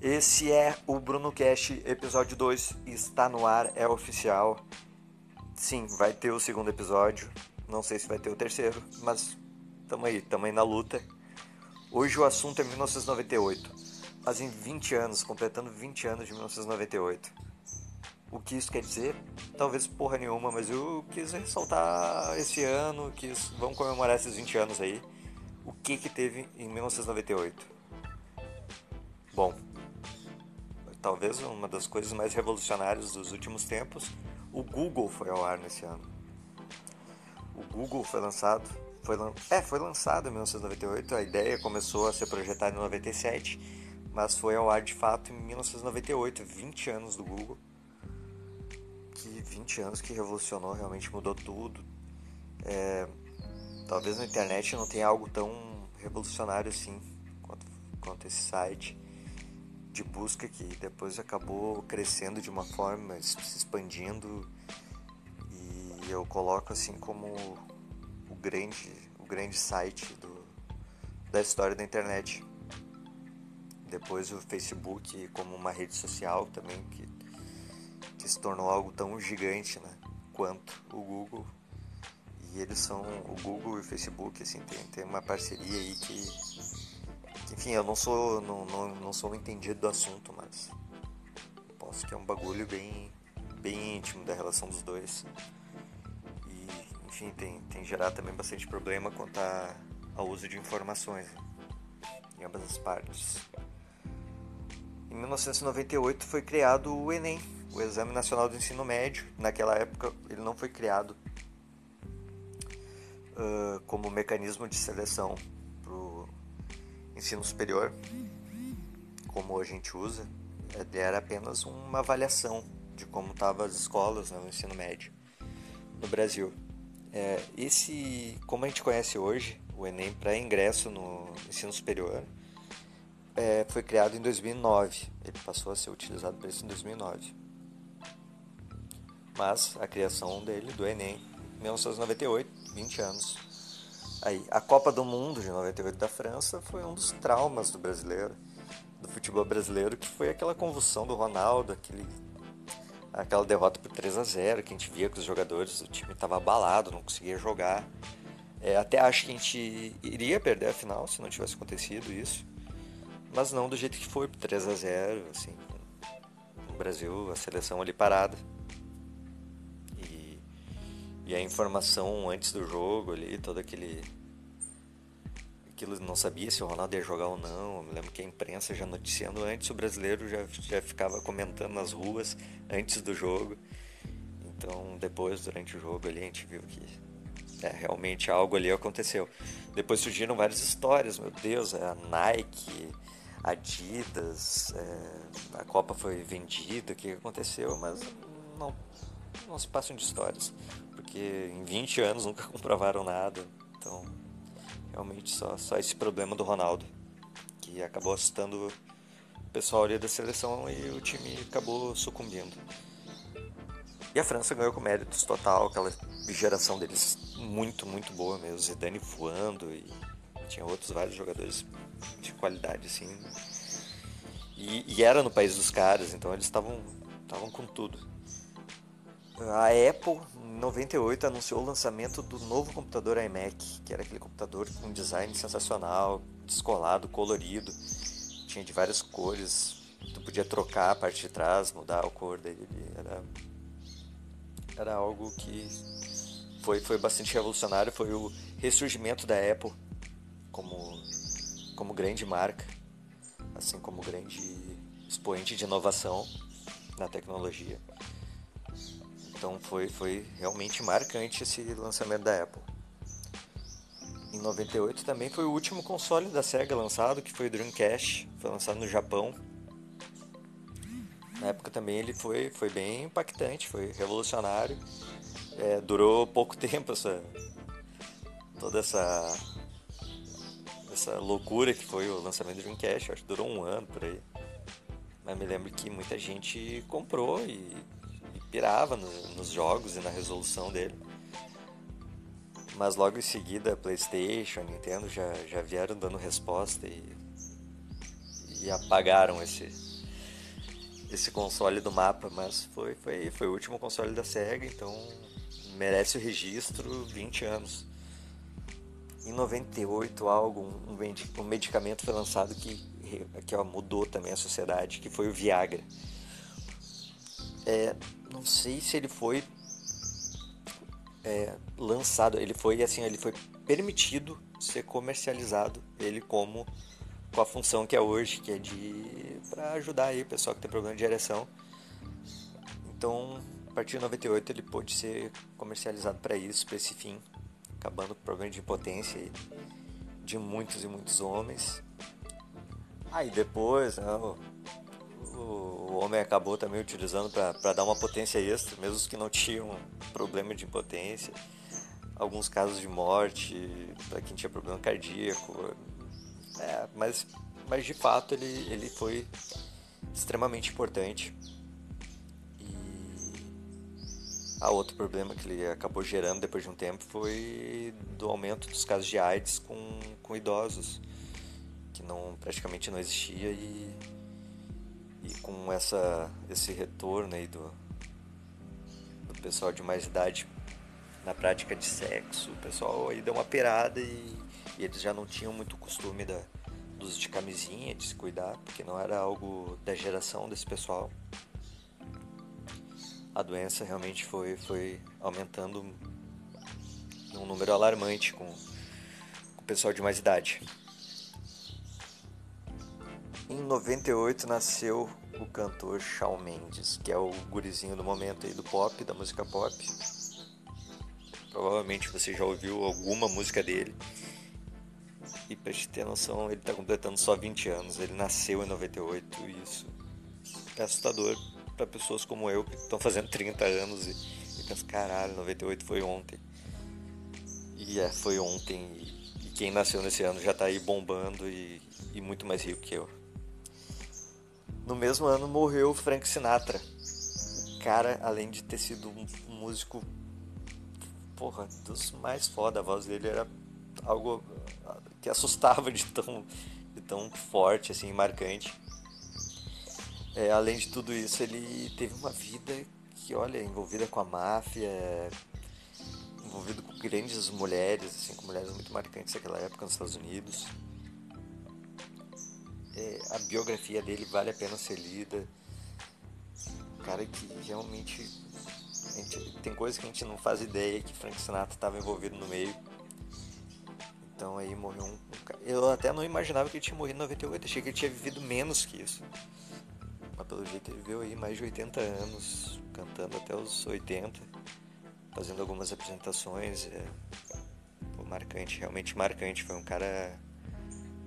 Esse é o Bruno Cast, episódio 2, está no ar, é oficial. Sim, vai ter o segundo episódio. Não sei se vai ter o terceiro, mas tamo aí, tamo aí na luta. Hoje o assunto é 1998. Fazem 20 anos, completando 20 anos de 1998. O que isso quer dizer? Talvez porra nenhuma, mas eu quis ressaltar esse ano, quis, vamos comemorar esses 20 anos aí. O que que teve em 1998? Bom, talvez uma das coisas mais revolucionárias dos últimos tempos, o Google foi ao ar nesse ano. O Google foi lançado, foi, é, foi lançado em 1998, a ideia começou a ser projetada em 97, mas foi ao ar de fato em 1998, 20 anos do Google que 20 anos que revolucionou, realmente mudou tudo. É, talvez na internet não tenha algo tão revolucionário assim quanto, quanto esse site de busca que depois acabou crescendo de uma forma, se expandindo e eu coloco assim como o grande, o grande site do, da história da internet. Depois o Facebook como uma rede social também que que se tornou algo tão gigante né, quanto o Google. E eles são, o Google e o Facebook, assim, tem, tem uma parceria aí que, enfim, eu não sou, não, não, não sou um entendido do assunto, mas posso que é um bagulho bem, bem íntimo da relação dos dois. E, enfim, tem, tem gerado também bastante problema quanto ao uso de informações em ambas as partes. Em 1998 foi criado o Enem, o Exame Nacional do Ensino Médio. Naquela época ele não foi criado uh, como mecanismo de seleção ensino superior, como a gente usa. Ele era apenas uma avaliação de como estavam as escolas né, no ensino médio no Brasil. É, esse, como a gente conhece hoje, o Enem para ingresso no ensino superior, é, foi criado em 2009. Ele passou a ser utilizado para isso em 2009 mas a criação dele, do Enem, 1998, 20 anos. Aí, a Copa do Mundo de 98 da França foi um dos traumas do brasileiro, do futebol brasileiro, que foi aquela convulsão do Ronaldo, aquele, aquela derrota por 3 a 0 que a gente via que os jogadores, o time estava abalado, não conseguia jogar. É, até acho que a gente iria perder a final se não tivesse acontecido isso, mas não do jeito que foi, por 3 a 0 assim, o Brasil, a seleção ali parada. E a informação antes do jogo ali, todo aquele. Aquilo não sabia se o Ronaldo ia jogar ou não. Eu me lembro que a imprensa já noticiando antes, o brasileiro já, já ficava comentando nas ruas antes do jogo. Então, depois, durante o jogo ali, a gente viu que é, realmente algo ali aconteceu. Depois surgiram várias histórias, meu Deus, a Nike, Adidas, é, a Copa foi vendida, o que aconteceu, mas não, não se passam de histórias porque em 20 anos nunca comprovaram nada. Então, realmente só, só esse problema do Ronaldo, que acabou assustando o pessoal ali da seleção e o time acabou sucumbindo. E a França ganhou com méritos total, aquela geração deles muito, muito boa mesmo. Zidane voando e tinha outros vários jogadores de qualidade, assim. E, e era no país dos caras, então eles estavam com tudo. A Apple, em 98, anunciou o lançamento do novo computador iMac, que era aquele computador com um design sensacional, descolado, colorido, tinha de várias cores, tu podia trocar a parte de trás, mudar a cor dele, era, era algo que foi, foi bastante revolucionário, foi o ressurgimento da Apple como, como grande marca, assim como grande expoente de inovação na tecnologia. Então foi, foi realmente marcante esse lançamento da Apple. Em 98 também foi o último console da Sega lançado, que foi o Dreamcast, foi lançado no Japão. Na época também ele foi, foi bem impactante, foi revolucionário. É, durou pouco tempo essa, toda essa, essa loucura que foi o lançamento do Dreamcast, acho que durou um ano por aí. Mas me lembro que muita gente comprou e pirava no, nos jogos e na resolução dele. Mas logo em seguida, PlayStation, Nintendo já, já vieram dando resposta e, e apagaram esse, esse console do mapa, mas foi, foi, foi o último console da SEGA, então merece o registro 20 anos. Em 98, algo, um, um medicamento foi lançado que, que ó, mudou também a sociedade, que foi o Viagra. É, não sei se ele foi é, lançado, ele foi assim, ele foi permitido ser comercializado, ele como com a função que é hoje, que é de para ajudar aí o pessoal que tem problema de ereção. Então, a partir de 98 ele pôde ser comercializado para isso, para esse fim, acabando com o problema de impotência de muitos e muitos homens. Aí depois, né, o, homem acabou também utilizando para dar uma potência extra, mesmo os que não tinham problema de impotência. Alguns casos de morte, para quem tinha problema cardíaco, é, mas, mas de fato ele, ele foi extremamente importante. E a outro problema que ele acabou gerando depois de um tempo foi do aumento dos casos de AIDS com, com idosos, que não praticamente não existia e, e com essa, esse retorno aí do, do pessoal de mais idade na prática de sexo, o pessoal aí deu uma perada e e eles já não tinham muito costume da, dos de camisinha, de se cuidar, porque não era algo da geração desse pessoal. A doença realmente foi, foi aumentando num número alarmante com, com o pessoal de mais idade. Em 98 nasceu o cantor Shawn Mendes, que é o gurizinho do momento aí do pop, da música pop. Provavelmente você já ouviu alguma música dele. E pra gente ter noção, ele tá completando só 20 anos. Ele nasceu em 98 e isso é assustador para pessoas como eu que estão fazendo 30 anos e, e pensam, caralho, 98 foi ontem. E é, foi ontem. E, e quem nasceu nesse ano já tá aí bombando e, e muito mais rico que eu. No mesmo ano morreu Frank Sinatra. O cara, além de ter sido um músico, porra, dos mais foda, a voz dele era algo que assustava de tão, de tão forte, assim, marcante. É, além de tudo isso, ele teve uma vida que, olha, envolvida com a máfia, envolvido com grandes mulheres, assim, com mulheres muito marcantes naquela época nos Estados Unidos. É, a biografia dele vale a pena ser lida. Cara que realmente gente, tem coisas que a gente não faz ideia que Frank Sinatra estava envolvido no meio. Então aí morreu um, Eu até não imaginava que ele tinha morrido em 98, achei que ele tinha vivido menos que isso. Mas pelo jeito ele viveu aí mais de 80 anos, cantando até os 80, fazendo algumas apresentações. É, marcante, realmente marcante. Foi um cara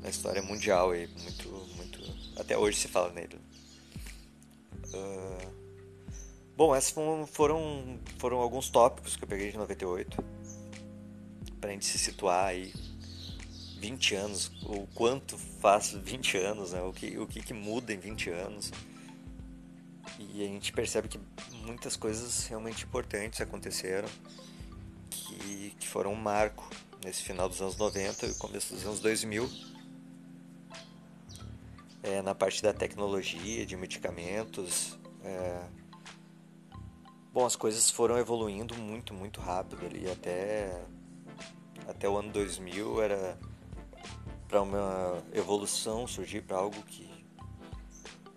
na história mundial aí, muito, muito. Até hoje se fala nele. Uh, bom, esses foram, foram, alguns tópicos que eu peguei de 98 pra gente se situar aí 20 anos, o quanto faz 20 anos, né? o, que, o que, que muda em 20 anos. E a gente percebe que muitas coisas realmente importantes aconteceram, que, que foram um marco nesse final dos anos 90 e começo dos anos 2000. É, na parte da tecnologia, de medicamentos. É... Bom, as coisas foram evoluindo muito, muito rápido ali, até, até o ano 2000 era para uma evolução surgir para algo que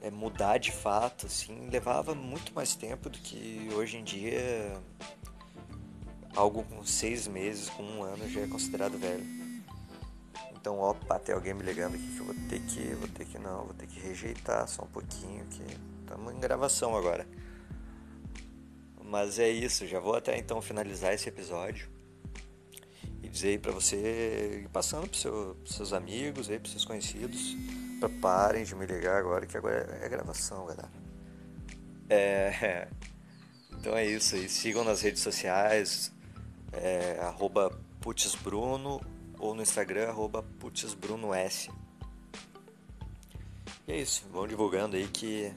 é mudar de fato, assim, levava muito mais tempo do que hoje em dia algo com seis meses, com um ano já é considerado velho. Então, opa, tem alguém me ligando aqui que eu vou ter que, vou ter que não, vou ter que rejeitar só um pouquinho que estamos em gravação agora. Mas é isso, já vou até então finalizar esse episódio dizer aí para você passando para seu, seus amigos, aí para seus conhecidos, para parem de me ligar agora, que agora é, é gravação, galera. É, então é isso aí. Sigam nas redes sociais, é, arroba putzbruno ou no Instagram, arroba putzbrunos. E é isso, vão divulgando aí que,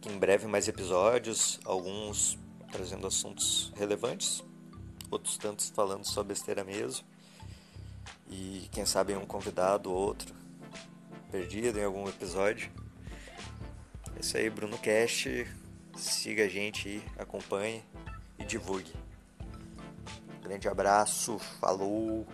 que em breve mais episódios, alguns trazendo assuntos relevantes outros tantos falando só besteira mesmo. E quem sabe um convidado ou outro perdido em algum episódio. Isso aí, Bruno Cash. Siga a gente aí, acompanhe e divulgue. Grande abraço, falou!